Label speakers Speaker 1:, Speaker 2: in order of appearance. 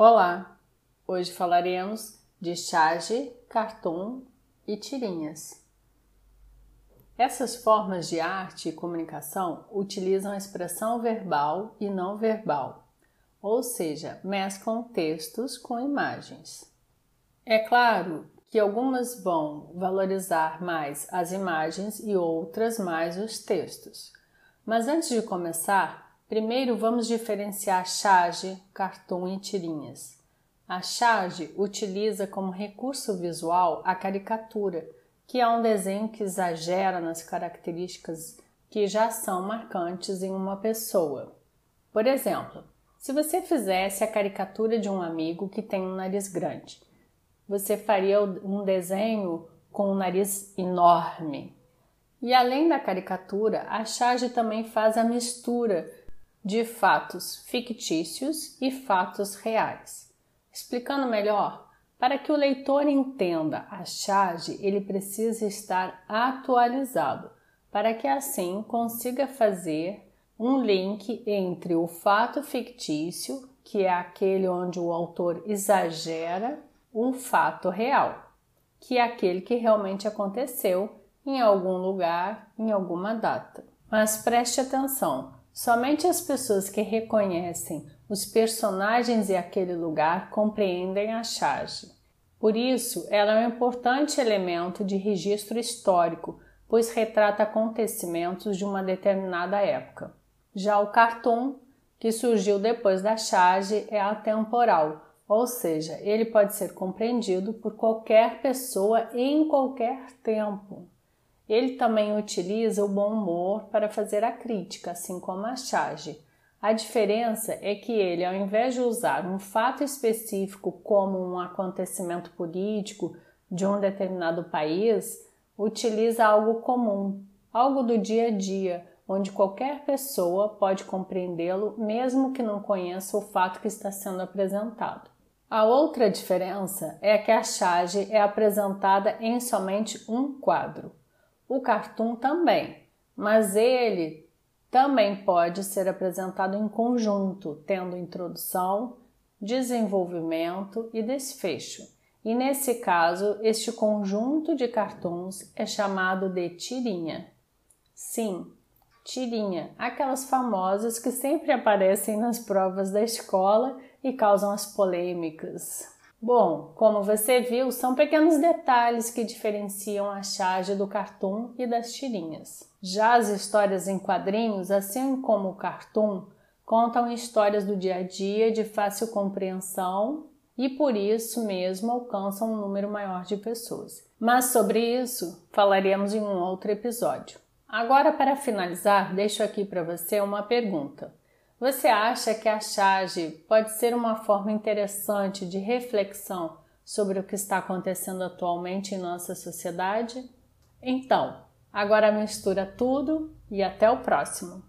Speaker 1: Olá! Hoje falaremos de charge, cartoon e tirinhas. Essas formas de arte e comunicação utilizam a expressão verbal e não verbal, ou seja, mesclam textos com imagens. É claro que algumas vão valorizar mais as imagens e outras mais os textos. Mas antes de começar, Primeiro vamos diferenciar charge, cartoon e tirinhas. A charge utiliza como recurso visual a caricatura, que é um desenho que exagera nas características que já são marcantes em uma pessoa. Por exemplo, se você fizesse a caricatura de um amigo que tem um nariz grande, você faria um desenho com um nariz enorme. E além da caricatura, a charge também faz a mistura de fatos fictícios e fatos reais. Explicando melhor, para que o leitor entenda a charge, ele precisa estar atualizado, para que assim consiga fazer um link entre o fato fictício, que é aquele onde o autor exagera, um fato real, que é aquele que realmente aconteceu em algum lugar, em alguma data. Mas preste atenção, Somente as pessoas que reconhecem os personagens e aquele lugar compreendem a charge. Por isso, ela é um importante elemento de registro histórico, pois retrata acontecimentos de uma determinada época. Já o cartoon, que surgiu depois da charge, é atemporal, ou seja, ele pode ser compreendido por qualquer pessoa em qualquer tempo. Ele também utiliza o bom humor para fazer a crítica, assim como a charge. A diferença é que ele, ao invés de usar um fato específico como um acontecimento político de um determinado país, utiliza algo comum, algo do dia a dia, onde qualquer pessoa pode compreendê-lo mesmo que não conheça o fato que está sendo apresentado. A outra diferença é que a charge é apresentada em somente um quadro. O cartoon também, mas ele também pode ser apresentado em conjunto, tendo introdução, desenvolvimento e desfecho. E nesse caso, este conjunto de cartoons é chamado de tirinha. Sim, tirinha, aquelas famosas que sempre aparecem nas provas da escola e causam as polêmicas. Bom, como você viu, são pequenos detalhes que diferenciam a charge do cartoon e das tirinhas. Já as histórias em quadrinhos, assim como o cartoon, contam histórias do dia a dia de fácil compreensão e por isso mesmo alcançam um número maior de pessoas. Mas sobre isso falaremos em um outro episódio. Agora, para finalizar, deixo aqui para você uma pergunta. Você acha que a charge pode ser uma forma interessante de reflexão sobre o que está acontecendo atualmente em nossa sociedade? Então, agora mistura tudo e até o próximo!